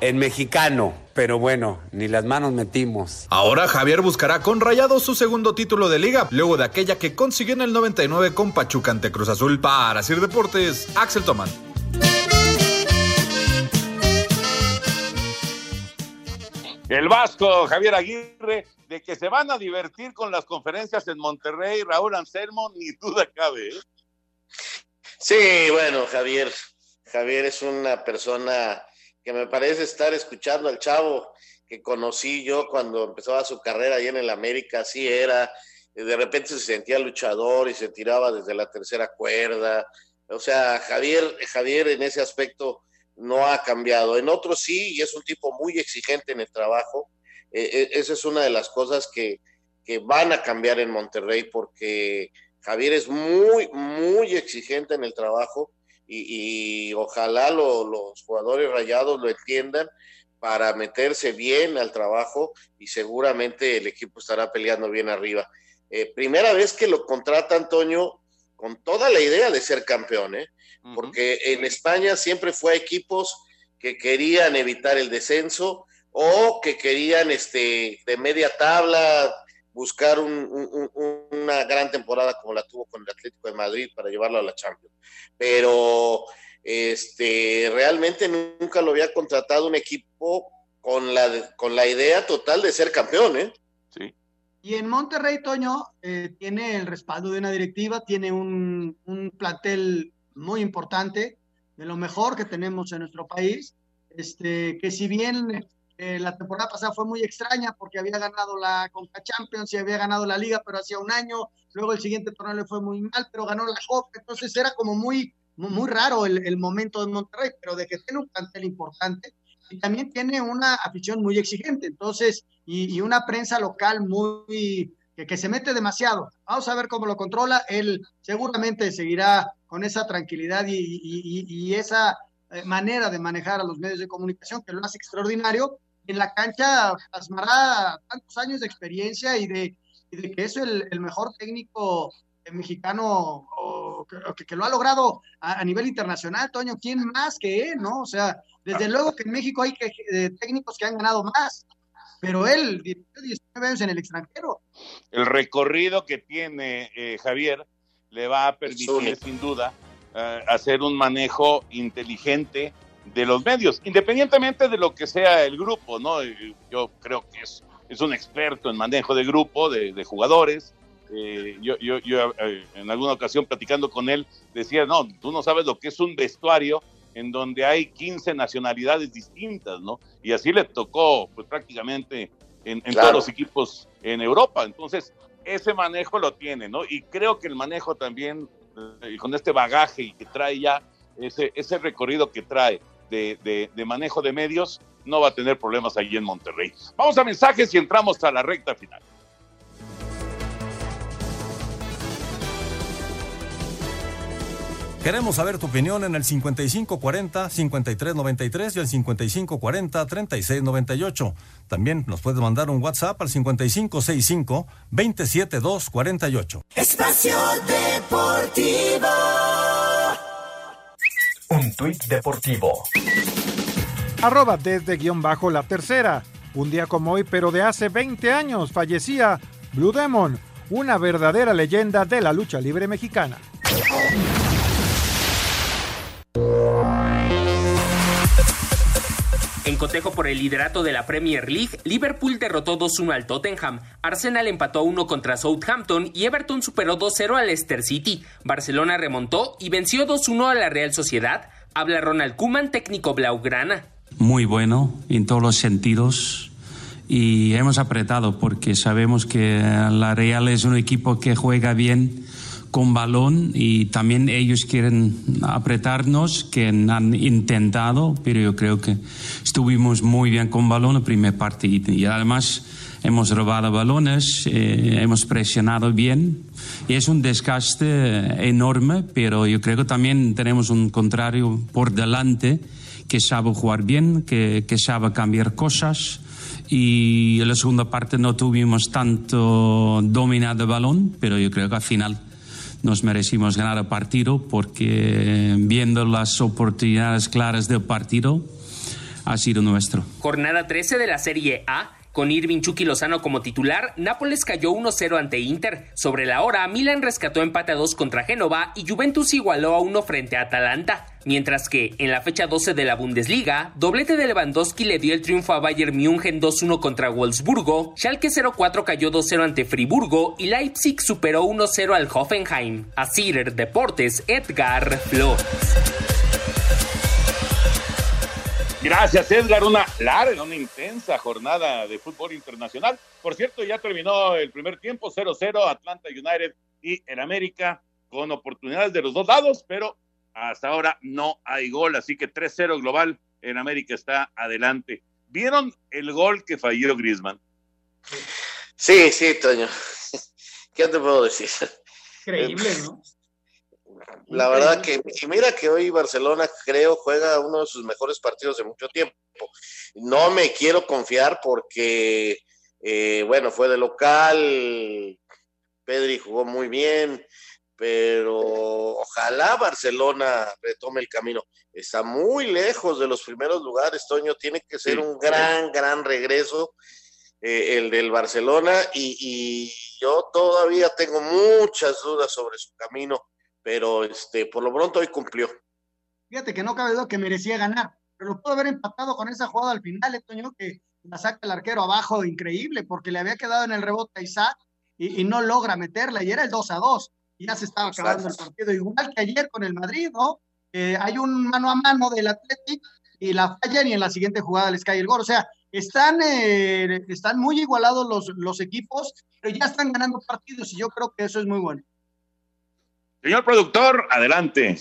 en mexicano. Pero bueno, ni las manos metimos. Ahora Javier buscará con Rayado su segundo título de liga, luego de aquella que consiguió en el 99 con Pachuca ante Cruz Azul. Para Sir Deportes, Axel Toman. El Vasco, Javier Aguirre, de que se van a divertir con las conferencias en Monterrey, Raúl Anselmo, ni duda cabe. ¿eh? Sí, bueno, Javier. Javier es una persona que me parece estar escuchando al chavo que conocí yo cuando empezaba su carrera ahí en el América, así era. De repente se sentía luchador y se tiraba desde la tercera cuerda. O sea, Javier, Javier en ese aspecto no ha cambiado. En otros sí, y es un tipo muy exigente en el trabajo. Eh, esa es una de las cosas que, que van a cambiar en Monterrey porque Javier es muy, muy exigente en el trabajo y, y ojalá lo, los jugadores rayados lo entiendan para meterse bien al trabajo y seguramente el equipo estará peleando bien arriba. Eh, primera vez que lo contrata Antonio con toda la idea de ser campeón, ¿eh? Porque en España siempre fue a equipos que querían evitar el descenso o que querían este, de media tabla buscar un, un, un, una gran temporada como la tuvo con el Atlético de Madrid para llevarlo a la Champions. Pero este, realmente nunca lo había contratado un equipo con la, con la idea total de ser campeón. ¿eh? Sí. Y en Monterrey, Toño, eh, tiene el respaldo de una directiva, tiene un, un, plantel muy importante, de lo mejor que tenemos en nuestro país, este, que si bien eh, la temporada pasada fue muy extraña porque había ganado la Conca Champions y había ganado la Liga, pero hacía un año, luego el siguiente torneo le fue muy mal, pero ganó la Copa, entonces era como muy, muy, muy raro el, el momento de Monterrey, pero de que tiene un plantel importante, y también tiene una afición muy exigente, entonces, y, y una prensa local muy, que, que, se mete demasiado. Vamos a ver cómo lo controla, él seguramente seguirá con esa tranquilidad y, y, y esa eh, manera de manejar a los medios de comunicación, que lo hace extraordinario. En la cancha plasmará tantos años de experiencia y de, de que es el, el mejor técnico mexicano o, que, que, lo ha logrado a, a, nivel internacional, Toño, ¿quién más que él, no? O sea, desde luego que en México hay que, eh, técnicos que han ganado más, pero él, 19 años en el extranjero. El recorrido que tiene eh, Javier le va a permitir, sin duda, eh, hacer un manejo inteligente de los medios, independientemente de lo que sea el grupo, ¿no? Yo creo que es, es un experto en manejo de grupo, de, de jugadores, eh, yo, yo, yo eh, en alguna ocasión platicando con él decía, no, tú no sabes lo que es un vestuario en donde hay 15 nacionalidades distintas, ¿no? Y así le tocó pues prácticamente en, en claro. todos los equipos en Europa. Entonces, ese manejo lo tiene, ¿no? Y creo que el manejo también, eh, con este bagaje que trae ya, ese, ese recorrido que trae de, de, de manejo de medios, no va a tener problemas allí en Monterrey. Vamos a mensajes y entramos a la recta final. Queremos saber tu opinión en el 5540-5393 y el 5540-3698. También nos puedes mandar un WhatsApp al 5565-27248. Espacio Deportivo. Un tuit deportivo. Arroba desde guion bajo la tercera. Un día como hoy, pero de hace 20 años, fallecía Blue Demon, una verdadera leyenda de la lucha libre mexicana. En cotejo por el liderato de la Premier League, Liverpool derrotó 2-1 al Tottenham, Arsenal empató 1 contra Southampton y Everton superó 2-0 al Leicester City. Barcelona remontó y venció 2-1 a la Real Sociedad. Habla Ronald Koeman, técnico blaugrana. Muy bueno en todos los sentidos. y hemos apretado porque sabemos que la Real es un equipo que juega bien con balón y también ellos quieren apretarnos, que han intentado, pero yo creo que estuvimos muy bien con balón en primer partido y además hemos robado balones, eh, hemos presionado bien. Y es un desgaste enorme, pero yo creo que también tenemos un contrario por delante que sabe jugar bien, que, que sabe cambiar cosas. Y en la segunda parte no tuvimos tanto dominado el balón, pero yo creo que al final nos merecimos ganar el partido porque viendo las oportunidades claras del partido ha sido nuestro. Jornada 13 de la Serie A. Con Irving Chucky Lozano como titular, Nápoles cayó 1-0 ante Inter. Sobre la hora, Milan rescató empate a 2 contra Génova y Juventus igualó a 1 frente a Atalanta. Mientras que, en la fecha 12 de la Bundesliga, doblete de Lewandowski le dio el triunfo a Bayern München 2-1 contra Wolfsburgo, Schalke 04 cayó 2-0 ante Friburgo y Leipzig superó 1-0 al Hoffenheim. A Cider Deportes, Edgar Flores. Gracias, Edgar. Una larga, una intensa jornada de fútbol internacional. Por cierto, ya terminó el primer tiempo, 0-0, Atlanta United y el América, con oportunidades de los dos lados, pero hasta ahora no hay gol, así que 3-0 global, en América está adelante. ¿Vieron el gol que falló Griezmann? Sí, sí, Toño. ¿Qué te puedo decir? Increíble, ¿no? La verdad que, y mira que hoy Barcelona creo juega uno de sus mejores partidos de mucho tiempo. No me quiero confiar porque, eh, bueno, fue de local, Pedri jugó muy bien, pero ojalá Barcelona retome el camino. Está muy lejos de los primeros lugares, Toño, tiene que ser un gran, gran regreso eh, el del Barcelona y, y yo todavía tengo muchas dudas sobre su camino pero este, por lo pronto hoy cumplió. Fíjate que no cabe duda que merecía ganar, pero lo pudo haber empatado con esa jugada al final, Toño, que la saca el arquero abajo, increíble, porque le había quedado en el rebote a Isaac y, y no logra meterla, y era el 2 a 2, y ya se estaba acabando el partido, igual que ayer con el Madrid, ¿no? Eh, hay un mano a mano del Atlético y la fallan y en la siguiente jugada les cae el gol, o sea, están, eh, están muy igualados los, los equipos, pero ya están ganando partidos y yo creo que eso es muy bueno. Señor productor, adelante.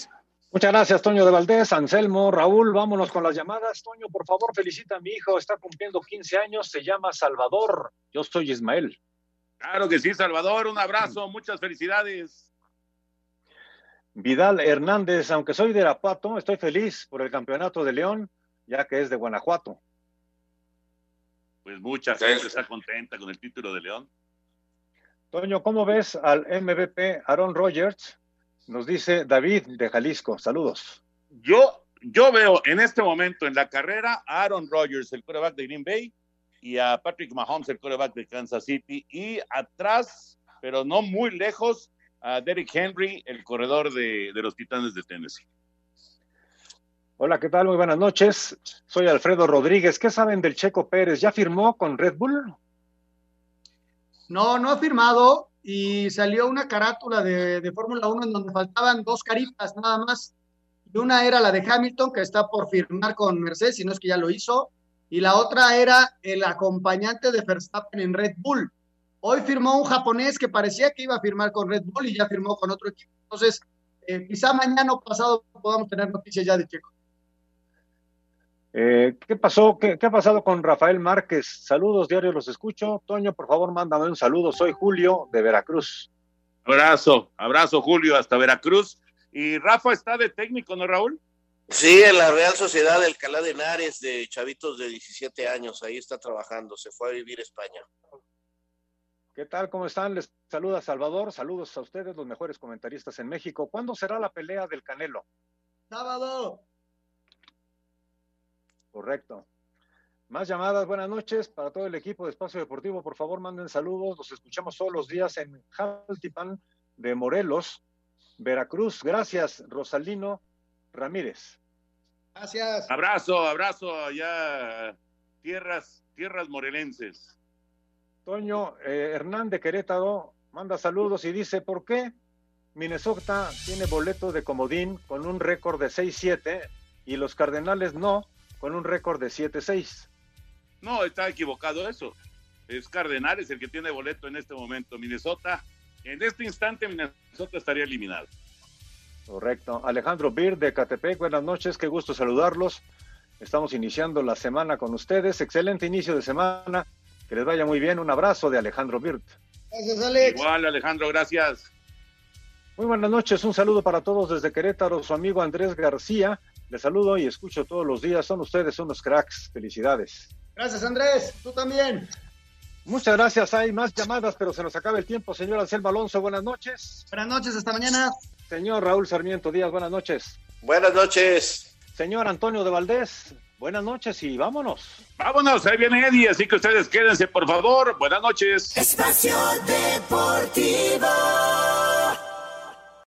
Muchas gracias, Toño de Valdés, Anselmo, Raúl. Vámonos con las llamadas. Toño, por favor, felicita a mi hijo. Está cumpliendo 15 años. Se llama Salvador. Yo soy Ismael. Claro que sí, Salvador. Un abrazo. Muchas felicidades. Vidal Hernández, aunque soy de Irapuato, estoy feliz por el campeonato de León, ya que es de Guanajuato. Pues mucha gente está contenta con el título de León. Toño, ¿cómo ves al MVP Aaron Rodgers? Nos dice David de Jalisco. Saludos. Yo, yo veo en este momento en la carrera a Aaron Rodgers, el quarterback de Green Bay, y a Patrick Mahomes, el quarterback de Kansas City, y atrás, pero no muy lejos, a Derrick Henry, el corredor de, de los Titanes de Tennessee. Hola, ¿qué tal? Muy buenas noches. Soy Alfredo Rodríguez. ¿Qué saben del Checo Pérez? ¿Ya firmó con Red Bull? No, no ha firmado y salió una carátula de, de Fórmula 1 en donde faltaban dos caritas nada más. Y una era la de Hamilton, que está por firmar con Mercedes, si no es que ya lo hizo, y la otra era el acompañante de Verstappen en Red Bull. Hoy firmó un japonés que parecía que iba a firmar con Red Bull y ya firmó con otro equipo. Entonces, eh, quizá mañana o pasado podamos tener noticias ya de Checo. Eh, ¿Qué pasó? ¿Qué, ¿Qué, ha pasado con Rafael Márquez? Saludos, diario los escucho. Toño, por favor, mándame un saludo. Soy Julio de Veracruz. Abrazo, abrazo Julio hasta Veracruz. Y Rafa está de técnico, ¿no, Raúl? Sí, en la Real Sociedad del Calá de Henares de chavitos de 17 años. Ahí está trabajando. Se fue a vivir a España. ¿Qué tal? ¿Cómo están? Les saluda Salvador. Saludos a ustedes, los mejores comentaristas en México. ¿Cuándo será la pelea del Canelo? Sábado. Correcto. Más llamadas, buenas noches para todo el equipo de Espacio Deportivo. Por favor, manden saludos. Los escuchamos todos los días en Jaltipan de Morelos, Veracruz. Gracias, Rosalino Ramírez. Gracias. Abrazo, abrazo allá, tierras, tierras morelenses. Toño eh, Hernán de Querétaro manda saludos y dice, ¿por qué Minnesota tiene boleto de comodín con un récord de 6-7 y los Cardenales no? con un récord de 7-6. No, está equivocado eso. Es Cardenales el que tiene boleto en este momento. Minnesota, en este instante Minnesota estaría eliminado. Correcto. Alejandro Bir de Catepec, buenas noches, qué gusto saludarlos. Estamos iniciando la semana con ustedes. Excelente inicio de semana. Que les vaya muy bien. Un abrazo de Alejandro Birt. Gracias, Alex. Igual, Alejandro, gracias. Muy buenas noches. Un saludo para todos desde Querétaro. Su amigo Andrés García. Les saludo y escucho todos los días. Son ustedes unos cracks. Felicidades. Gracias, Andrés. Tú también. Muchas gracias. Hay más llamadas, pero se nos acaba el tiempo. Señor Anselmo Alonso, buenas noches. Buenas noches, hasta mañana. Señor Raúl Sarmiento Díaz, buenas noches. Buenas noches. Señor Antonio de Valdés, buenas noches y vámonos. Vámonos, ahí viene Eddie, así que ustedes quédense, por favor. Buenas noches. Espacio Deportivo.